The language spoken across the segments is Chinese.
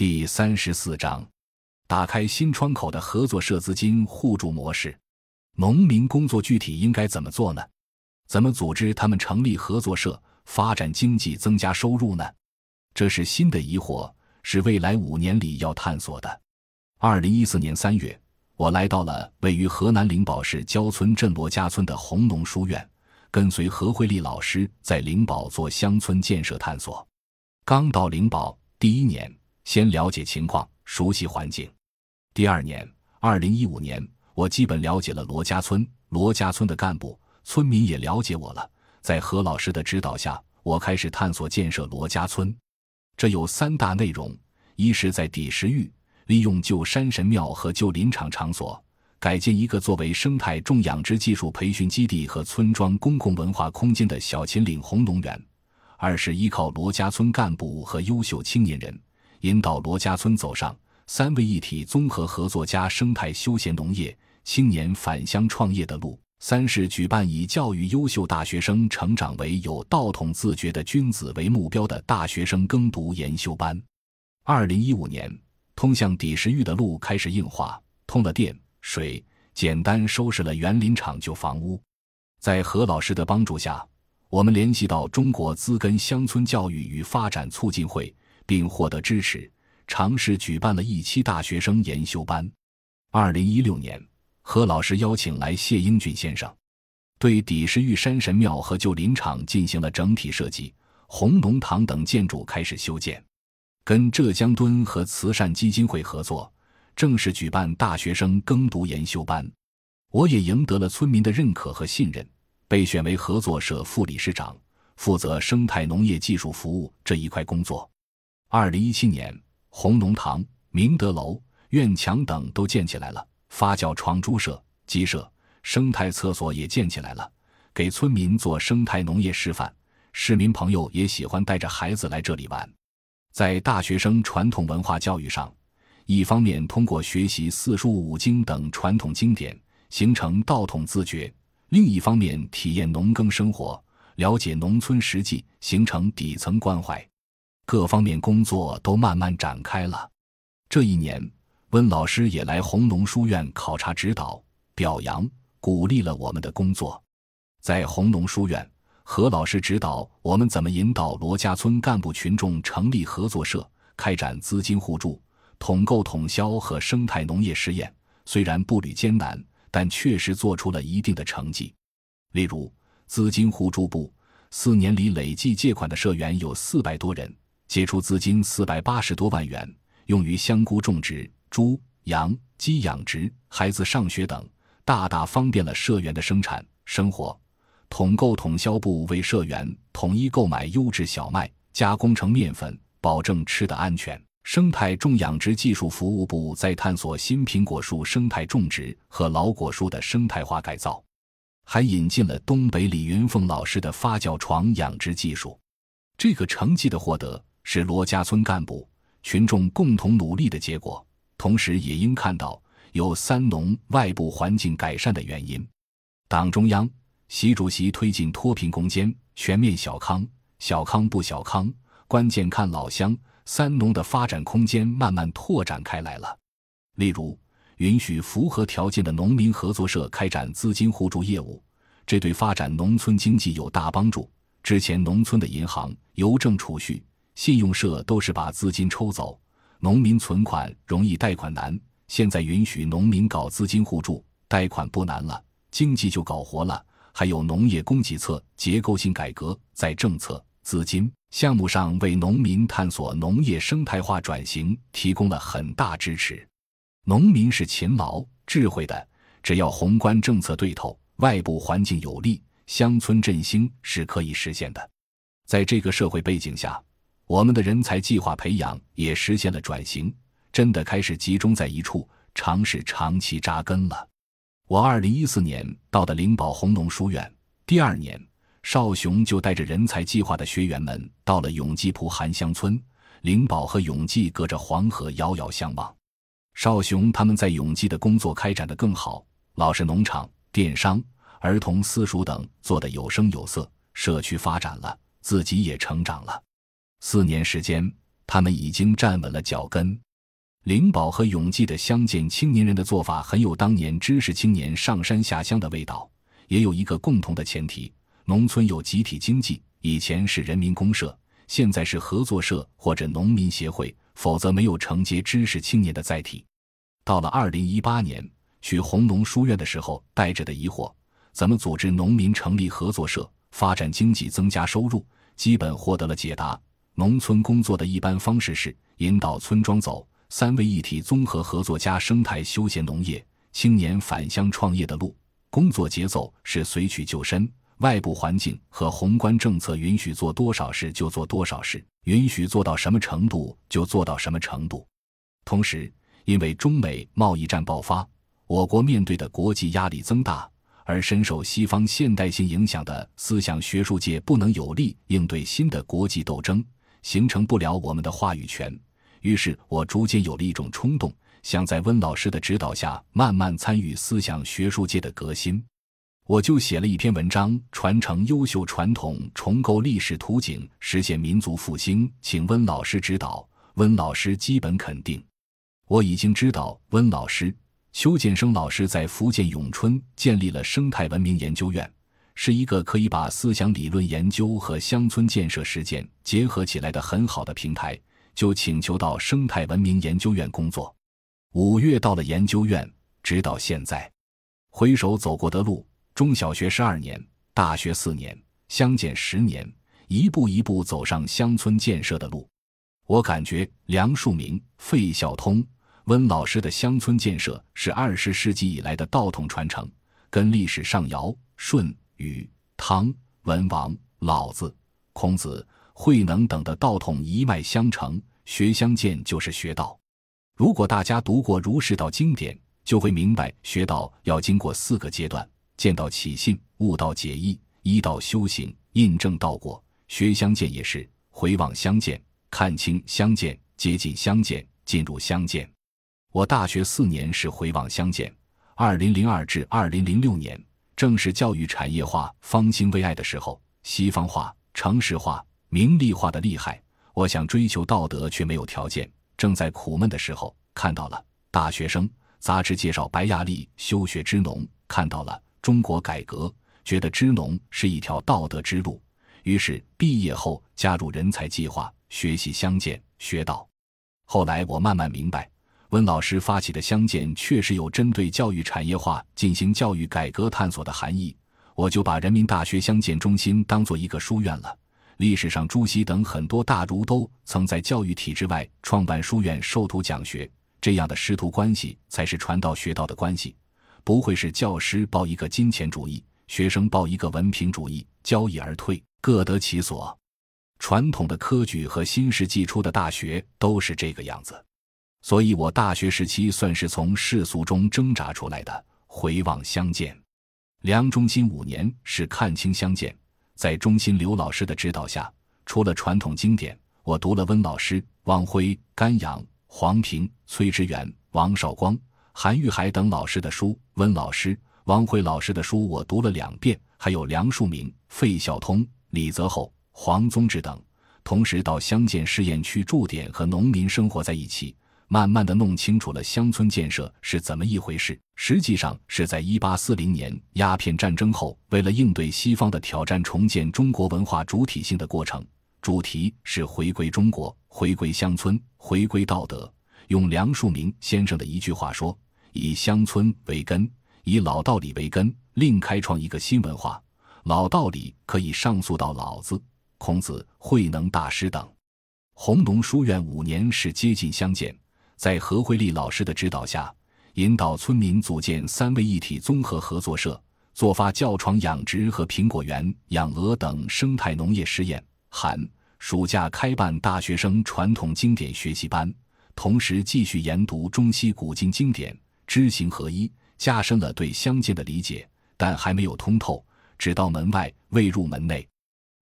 第三十四章，打开新窗口的合作社资金互助模式。农民工作具体应该怎么做呢？怎么组织他们成立合作社，发展经济，增加收入呢？这是新的疑惑，是未来五年里要探索的。二零一四年三月，我来到了位于河南灵宝市焦村镇罗家村的红农书院，跟随何慧丽老师在灵宝做乡村建设探索。刚到灵宝第一年。先了解情况，熟悉环境。第二年，二零一五年，我基本了解了罗家村，罗家村的干部、村民也了解我了。在何老师的指导下，我开始探索建设罗家村。这有三大内容：一是，在底石峪利用旧山神庙和旧林场场所，改建一个作为生态种养殖技术培训基地和村庄公共文化空间的小秦岭红农园；二是依靠罗家村干部和优秀青年人。引导罗家村走上三位一体综合合作加生态休闲农业青年返乡创业的路。三是举办以教育优秀大学生成长为有道统自觉的君子为目标的大学生耕读研修班。二零一五年，通向底石峪的路开始硬化，通了电水，简单收拾了园林场旧房屋。在何老师的帮助下，我们联系到中国资根乡村教育与发展促进会。并获得支持，尝试举办了一期大学生研修班。二零一六年，何老师邀请来谢英俊先生，对底石峪山神庙和旧林场进行了整体设计，红龙堂等建筑开始修建。跟浙江敦和慈善基金会合作，正式举办大学生耕读研修班。我也赢得了村民的认可和信任，被选为合作社副理事长，负责生态农业技术服务这一块工作。二零一七年，红农堂、明德楼、院墙等都建起来了，发酵床猪舍、鸡舍、生态厕所也建起来了，给村民做生态农业示范。市民朋友也喜欢带着孩子来这里玩。在大学生传统文化教育上，一方面通过学习四书五经等传统经典，形成道统自觉；另一方面体验农耕生活，了解农村实际，形成底层关怀。各方面工作都慢慢展开了。这一年，温老师也来红龙书院考察指导、表扬、鼓励了我们的工作。在红龙书院，何老师指导我们怎么引导罗家村干部群众成立合作社，开展资金互助、统购统销和生态农业试验。虽然步履艰难，但确实做出了一定的成绩。例如，资金互助部四年里累计借款的社员有四百多人。借出资金四百八十多万元，用于香菇种植、猪、羊、鸡养殖、孩子上学等，大大方便了社员的生产生活。统购统销部为社员统一购买优质小麦，加工成面粉，保证吃的安全。生态种养殖技术服务部在探索新苹果树生态种植和老果树的生态化改造，还引进了东北李云凤老师的发酵床养殖技术。这个成绩的获得。是罗家村干部群众共同努力的结果，同时也应看到有三农外部环境改善的原因。党中央、习主席推进脱贫攻坚、全面小康，小康不小康，关键看老乡。三农的发展空间慢慢拓展开来了。例如，允许符合条件的农民合作社开展资金互助业务，这对发展农村经济有大帮助。之前农村的银行、邮政储蓄。信用社都是把资金抽走，农民存款容易，贷款难。现在允许农民搞资金互助，贷款不难了，经济就搞活了。还有农业供给侧结构性改革，在政策、资金、项目上为农民探索农业生态化转型提供了很大支持。农民是勤劳、智慧的，只要宏观政策对头，外部环境有利，乡村振兴是可以实现的。在这个社会背景下。我们的人才计划培养也实现了转型，真的开始集中在一处，尝试长期扎根了。我二零一四年到的灵宝红农书院，第二年，邵雄就带着人才计划的学员们到了永济蒲韩乡村。灵宝和永济隔着黄河，遥遥相望。邵雄他们在永济的工作开展的更好，老式农场、电商、儿童私塾等做得有声有色，社区发展了，自己也成长了。四年时间，他们已经站稳了脚跟。灵宝和永济的乡间青年人的做法很有当年知识青年上山下乡的味道，也有一个共同的前提：农村有集体经济，以前是人民公社，现在是合作社或者农民协会，否则没有承接知识青年的载体。到了二零一八年去红农书院的时候，带着的疑惑：怎么组织农民成立合作社，发展经济，增加收入，基本获得了解答。农村工作的一般方式是引导村庄走。三位一体综合合作加生态休闲农业青年返乡创业的路，工作节奏是随取就深，外部环境和宏观政策允许做多少事就做多少事，允许做到什么程度就做到什么程度。同时，因为中美贸易战爆发，我国面对的国际压力增大，而深受西方现代性影响的思想学术界不能有力应对新的国际斗争，形成不了我们的话语权。于是我逐渐有了一种冲动，想在温老师的指导下慢慢参与思想学术界的革新。我就写了一篇文章，传承优秀传统，重构历史图景，实现民族复兴，请温老师指导。温老师基本肯定。我已经知道温老师邱建生老师在福建永春建立了生态文明研究院，是一个可以把思想理论研究和乡村建设实践结合起来的很好的平台。就请求到生态文明研究院工作。五月到了研究院，直到现在，回首走过的路，中小学十二年，大学四年，乡建十年，一步一步走上乡村建设的路。我感觉梁漱溟、费孝通、温老师的乡村建设是二十世纪以来的道统传承，跟历史上尧、舜、禹、汤、文王、老子、孔子、慧能等的道统一脉相承。学相见就是学道。如果大家读过儒释道经典，就会明白，学道要经过四个阶段：见道起信，悟道解义，依道修行，印证道果。学相见也是回望相见，看清相见，接近相见，进入相见。我大学四年是回望相见，二零零二至二零零六年，正是教育产业化方兴未艾的时候，西方化、城市化、名利化的厉害。我想追求道德，却没有条件。正在苦闷的时候，看到了《大学生》杂志介绍白亚丽休学支农，看到了中国改革，觉得支农是一条道德之路。于是毕业后加入人才计划，学习相见学道。后来我慢慢明白，温老师发起的相见确实有针对教育产业化进行教育改革探索的含义。我就把人民大学相见中心当做一个书院了。历史上，朱熹等很多大儒都曾在教育体制外创办书院授徒讲学，这样的师徒关系才是传道学道的关系，不会是教师抱一个金钱主义，学生抱一个文凭主义，交易而退，各得其所。传统的科举和新世纪初的大学都是这个样子，所以我大学时期算是从世俗中挣扎出来的。回望相见，梁中心五年是看清相见。在中心刘老师的指导下，除了传统经典，我读了温老师、汪辉、甘阳、黄平、崔之远、王绍光、韩玉海等老师的书。温老师、汪辉老师的书我读了两遍，还有梁漱溟、费孝通、李泽厚、黄宗智等。同时到乡建试验区驻点，和农民生活在一起。慢慢的弄清楚了乡村建设是怎么一回事。实际上是在一八四零年鸦片战争后，为了应对西方的挑战，重建中国文化主体性的过程。主题是回归中国，回归乡村，回归道德。用梁漱溟先生的一句话说：“以乡村为根，以老道理为根，另开创一个新文化。老道理可以上溯到老子、孔子、慧能大师等。”红农书院五年是接近相见。在何惠丽老师的指导下，引导村民组建三位一体综合合作社，做发教床养殖和苹果园养鹅等生态农业实验。寒暑假开办大学生传统经典学习班，同时继续研读中西古今经典，知行合一，加深了对相见的理解，但还没有通透，只到门外未入门内。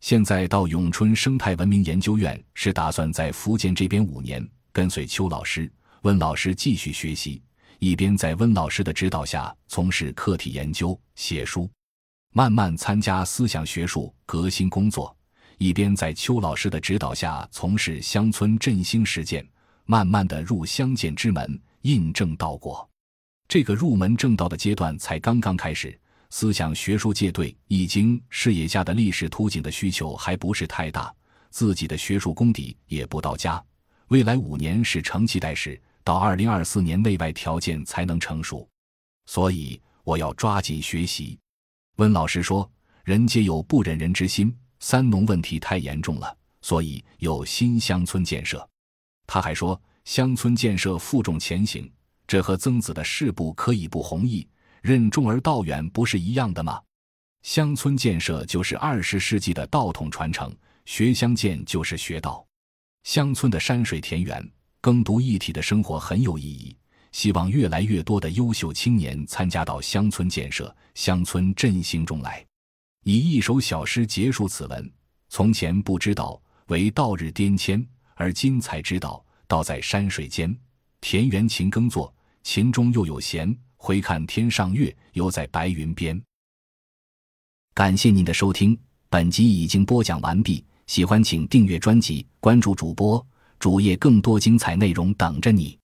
现在到永春生态文明研究院，是打算在福建这边五年，跟随邱老师。温老师继续学习，一边在温老师的指导下从事课题研究、写书，慢慢参加思想学术革新工作，一边在邱老师的指导下从事乡村振兴实践，慢慢的入乡建之门，印证道果。这个入门正道的阶段才刚刚开始，思想学术界对《易经》视野下的历史图景的需求还不是太大，自己的学术功底也不到家。未来五年是成期待时，到二零二四年内外条件才能成熟，所以我要抓紧学习。温老师说：“人皆有不忍人之心，三农问题太严重了，所以有新乡村建设。”他还说：“乡村建设负重前行。”这和曾子的“事不可以不弘毅，任重而道远”不是一样的吗？乡村建设就是二十世纪的道统传承，学乡建就是学道。乡村的山水田园、耕读一体的生活很有意义。希望越来越多的优秀青年参加到乡村建设、乡村振兴中来。以一首小诗结束此文：从前不知道，为道日颠迁，而今才知道，道在山水间。田园勤耕作，勤中又有闲。回看天上月，犹在白云边。感谢您的收听，本集已经播讲完毕。喜欢请订阅专辑，关注主播主页，更多精彩内容等着你。